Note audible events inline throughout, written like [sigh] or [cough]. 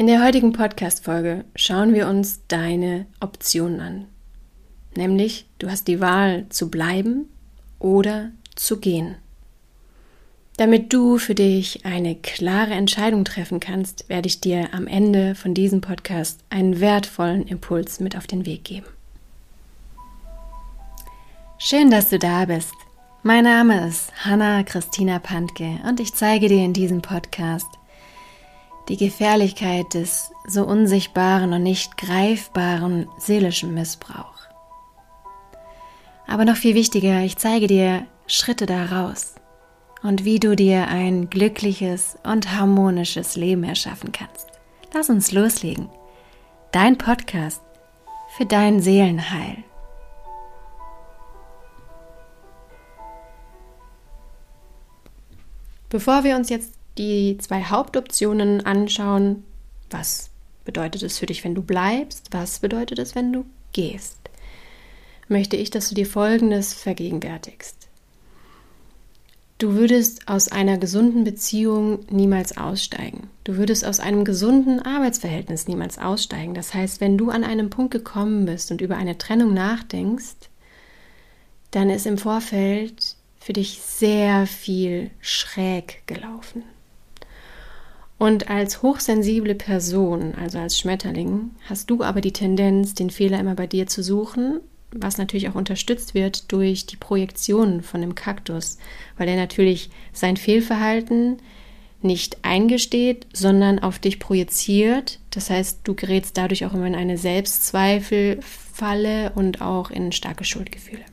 In der heutigen Podcast-Folge schauen wir uns deine Optionen an. Nämlich, du hast die Wahl zu bleiben oder zu gehen. Damit du für dich eine klare Entscheidung treffen kannst, werde ich dir am Ende von diesem Podcast einen wertvollen Impuls mit auf den Weg geben. Schön, dass du da bist. Mein Name ist Hanna Christina Pantke und ich zeige dir in diesem Podcast, die Gefährlichkeit des so unsichtbaren und nicht greifbaren seelischen Missbrauchs. Aber noch viel wichtiger, ich zeige dir Schritte daraus und wie du dir ein glückliches und harmonisches Leben erschaffen kannst. Lass uns loslegen. Dein Podcast für dein Seelenheil. Bevor wir uns jetzt die zwei Hauptoptionen anschauen. Was bedeutet es für dich, wenn du bleibst? Was bedeutet es, wenn du gehst? Möchte ich, dass du dir Folgendes vergegenwärtigst. Du würdest aus einer gesunden Beziehung niemals aussteigen. Du würdest aus einem gesunden Arbeitsverhältnis niemals aussteigen. Das heißt, wenn du an einem Punkt gekommen bist und über eine Trennung nachdenkst, dann ist im Vorfeld für dich sehr viel schräg gelaufen. Und als hochsensible Person, also als Schmetterling, hast du aber die Tendenz, den Fehler immer bei dir zu suchen, was natürlich auch unterstützt wird durch die Projektionen von dem Kaktus, weil er natürlich sein Fehlverhalten nicht eingesteht, sondern auf dich projiziert. Das heißt, du gerätst dadurch auch immer in eine Selbstzweifelfalle und auch in starke Schuldgefühle.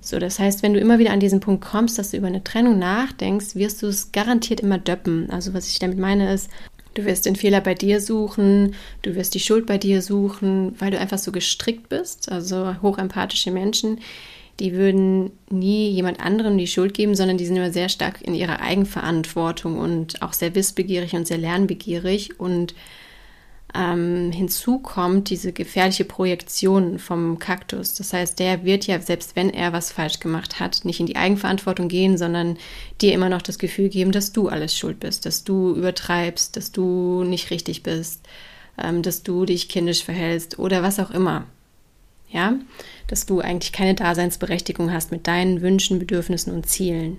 So, das heißt, wenn du immer wieder an diesen Punkt kommst, dass du über eine Trennung nachdenkst, wirst du es garantiert immer döppen. Also was ich damit meine ist, du wirst den Fehler bei dir suchen, du wirst die Schuld bei dir suchen, weil du einfach so gestrickt bist. Also hochempathische Menschen, die würden nie jemand anderem die Schuld geben, sondern die sind immer sehr stark in ihrer Eigenverantwortung und auch sehr wissbegierig und sehr lernbegierig und ähm, hinzu kommt diese gefährliche Projektion vom Kaktus. Das heißt, der wird ja, selbst wenn er was falsch gemacht hat, nicht in die Eigenverantwortung gehen, sondern dir immer noch das Gefühl geben, dass du alles schuld bist, dass du übertreibst, dass du nicht richtig bist, ähm, dass du dich kindisch verhältst oder was auch immer. Ja, dass du eigentlich keine Daseinsberechtigung hast mit deinen Wünschen, Bedürfnissen und Zielen.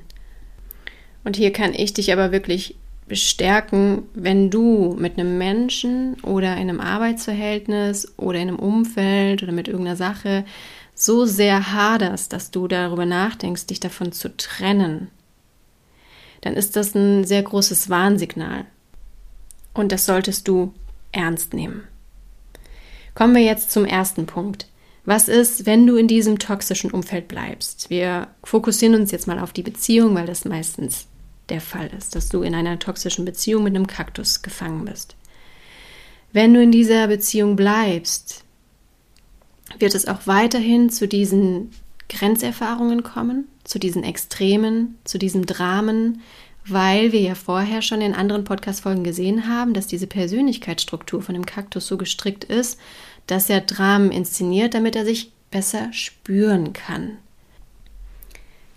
Und hier kann ich dich aber wirklich bestärken, wenn du mit einem Menschen oder in einem Arbeitsverhältnis oder in einem Umfeld oder mit irgendeiner Sache so sehr haderst, dass du darüber nachdenkst, dich davon zu trennen, dann ist das ein sehr großes Warnsignal. Und das solltest du ernst nehmen. Kommen wir jetzt zum ersten Punkt. Was ist, wenn du in diesem toxischen Umfeld bleibst? Wir fokussieren uns jetzt mal auf die Beziehung, weil das meistens der Fall ist, dass du in einer toxischen Beziehung mit einem Kaktus gefangen bist. Wenn du in dieser Beziehung bleibst, wird es auch weiterhin zu diesen Grenzerfahrungen kommen, zu diesen Extremen, zu diesen Dramen, weil wir ja vorher schon in anderen Podcast-Folgen gesehen haben, dass diese Persönlichkeitsstruktur von dem Kaktus so gestrickt ist, dass er Dramen inszeniert, damit er sich besser spüren kann.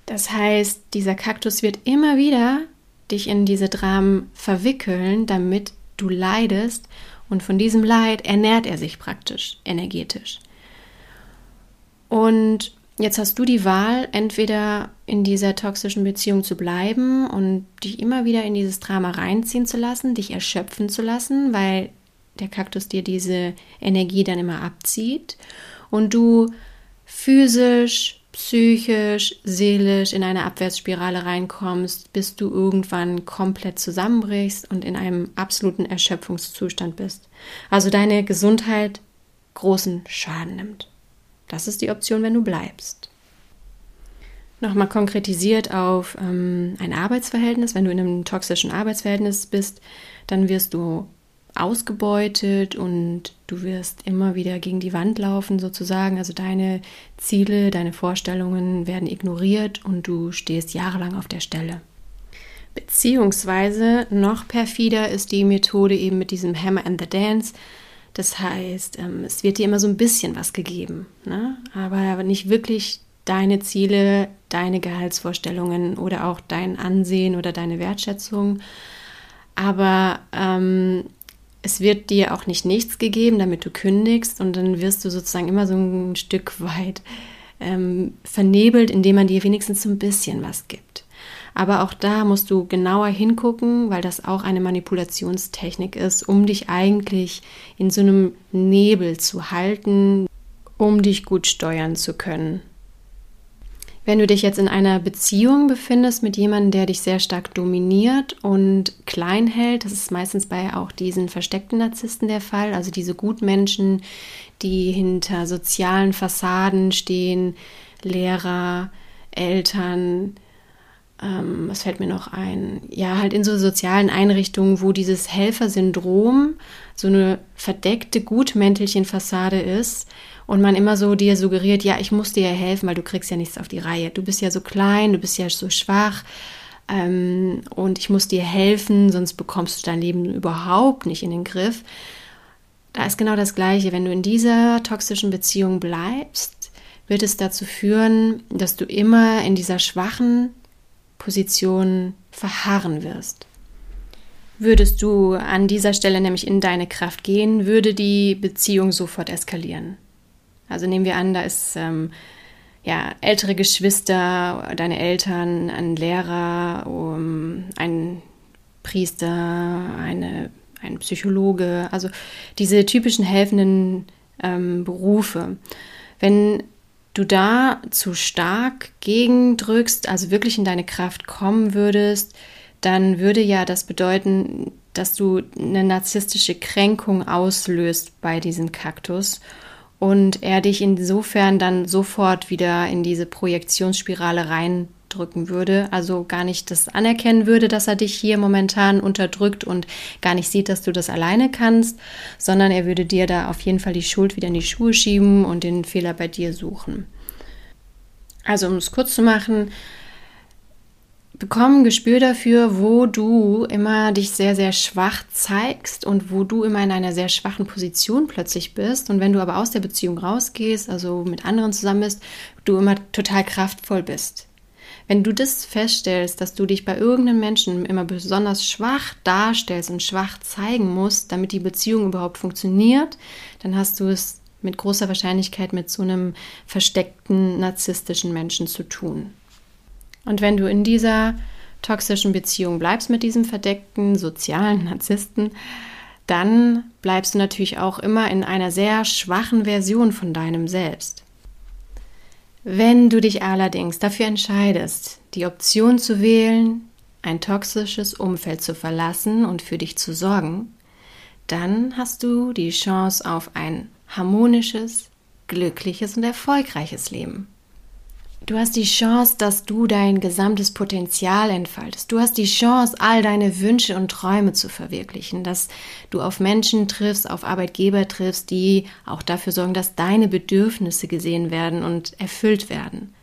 Das heißt, dieser Kaktus wird immer wieder dich in diese Dramen verwickeln, damit du leidest und von diesem Leid ernährt er sich praktisch energetisch. Und jetzt hast du die Wahl, entweder in dieser toxischen Beziehung zu bleiben und dich immer wieder in dieses Drama reinziehen zu lassen, dich erschöpfen zu lassen, weil der Kaktus dir diese Energie dann immer abzieht und du physisch, psychisch, seelisch in eine Abwärtsspirale reinkommst, bis du irgendwann komplett zusammenbrichst und in einem absoluten Erschöpfungszustand bist. Also deine Gesundheit großen Schaden nimmt. Das ist die Option, wenn du bleibst. Nochmal konkretisiert auf ähm, ein Arbeitsverhältnis. Wenn du in einem toxischen Arbeitsverhältnis bist, dann wirst du ausgebeutet und du wirst immer wieder gegen die Wand laufen sozusagen. Also deine Ziele, deine Vorstellungen werden ignoriert und du stehst jahrelang auf der Stelle. Beziehungsweise noch perfider ist die Methode eben mit diesem Hammer and the Dance. Das heißt, ähm, es wird dir immer so ein bisschen was gegeben, ne? aber nicht wirklich deine Ziele, deine Gehaltsvorstellungen oder auch dein Ansehen oder deine Wertschätzung. Aber ähm, es wird dir auch nicht nichts gegeben, damit du kündigst und dann wirst du sozusagen immer so ein Stück weit ähm, vernebelt, indem man dir wenigstens so ein bisschen was gibt. Aber auch da musst du genauer hingucken, weil das auch eine Manipulationstechnik ist, um dich eigentlich in so einem Nebel zu halten, um dich gut steuern zu können. Wenn du dich jetzt in einer Beziehung befindest mit jemandem, der dich sehr stark dominiert und klein hält, das ist meistens bei auch diesen versteckten Narzissten der Fall, also diese Gutmenschen, die hinter sozialen Fassaden stehen, Lehrer, Eltern, ähm, was fällt mir noch ein? Ja, halt in so sozialen Einrichtungen, wo dieses Helfersyndrom so eine verdeckte Gutmäntelchenfassade ist, und man immer so dir suggeriert, ja, ich muss dir ja helfen, weil du kriegst ja nichts auf die Reihe. Du bist ja so klein, du bist ja so schwach ähm, und ich muss dir helfen, sonst bekommst du dein Leben überhaupt nicht in den Griff. Da ist genau das Gleiche. Wenn du in dieser toxischen Beziehung bleibst, wird es dazu führen, dass du immer in dieser schwachen Position verharren wirst. Würdest du an dieser Stelle nämlich in deine Kraft gehen, würde die Beziehung sofort eskalieren. Also nehmen wir an, da ist ähm, ja, ältere Geschwister, deine Eltern, ein Lehrer, um, ein Priester, eine, ein Psychologe, also diese typischen helfenden ähm, Berufe. Wenn du da zu stark gegendrückst, also wirklich in deine Kraft kommen würdest, dann würde ja das bedeuten, dass du eine narzisstische Kränkung auslöst bei diesem Kaktus und er dich insofern dann sofort wieder in diese Projektionsspirale reindrücken würde, also gar nicht das anerkennen würde, dass er dich hier momentan unterdrückt und gar nicht sieht, dass du das alleine kannst, sondern er würde dir da auf jeden Fall die Schuld wieder in die Schuhe schieben und den Fehler bei dir suchen. Also um es kurz zu machen, bekomm ein Gespür dafür, wo du immer dich sehr, sehr schwach zeigst und wo du immer in einer sehr schwachen Position plötzlich bist. Und wenn du aber aus der Beziehung rausgehst, also mit anderen zusammen bist, du immer total kraftvoll bist. Wenn du das feststellst, dass du dich bei irgendeinem Menschen immer besonders schwach darstellst und schwach zeigen musst, damit die Beziehung überhaupt funktioniert, dann hast du es mit großer Wahrscheinlichkeit mit so einem versteckten narzisstischen Menschen zu tun. Und wenn du in dieser toxischen Beziehung bleibst mit diesem verdeckten sozialen [laughs] Narzissten, dann bleibst du natürlich auch immer in einer sehr schwachen Version von deinem Selbst. Wenn du dich allerdings dafür entscheidest, die Option zu wählen, ein toxisches Umfeld zu verlassen und für dich zu sorgen, dann hast du die Chance auf ein harmonisches, glückliches und erfolgreiches Leben. Du hast die Chance, dass du dein gesamtes Potenzial entfaltest. Du hast die Chance, all deine Wünsche und Träume zu verwirklichen, dass du auf Menschen triffst, auf Arbeitgeber triffst, die auch dafür sorgen, dass deine Bedürfnisse gesehen werden und erfüllt werden.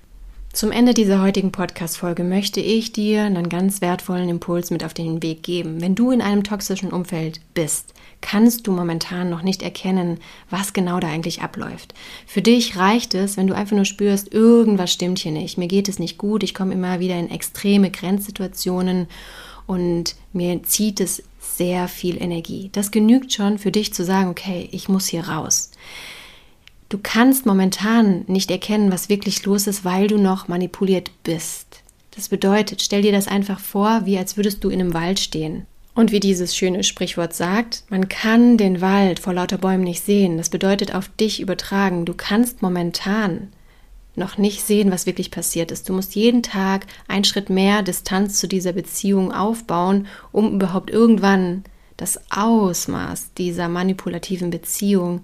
Zum Ende dieser heutigen Podcast-Folge möchte ich dir einen ganz wertvollen Impuls mit auf den Weg geben. Wenn du in einem toxischen Umfeld bist, kannst du momentan noch nicht erkennen, was genau da eigentlich abläuft. Für dich reicht es, wenn du einfach nur spürst, irgendwas stimmt hier nicht, mir geht es nicht gut, ich komme immer wieder in extreme Grenzsituationen und mir zieht es sehr viel Energie. Das genügt schon für dich zu sagen, okay, ich muss hier raus. Du kannst momentan nicht erkennen, was wirklich los ist, weil du noch manipuliert bist. Das bedeutet, stell dir das einfach vor, wie als würdest du in einem Wald stehen. Und wie dieses schöne Sprichwort sagt, man kann den Wald vor lauter Bäumen nicht sehen. Das bedeutet auf dich übertragen. Du kannst momentan noch nicht sehen, was wirklich passiert ist. Du musst jeden Tag einen Schritt mehr Distanz zu dieser Beziehung aufbauen, um überhaupt irgendwann das Ausmaß dieser manipulativen Beziehung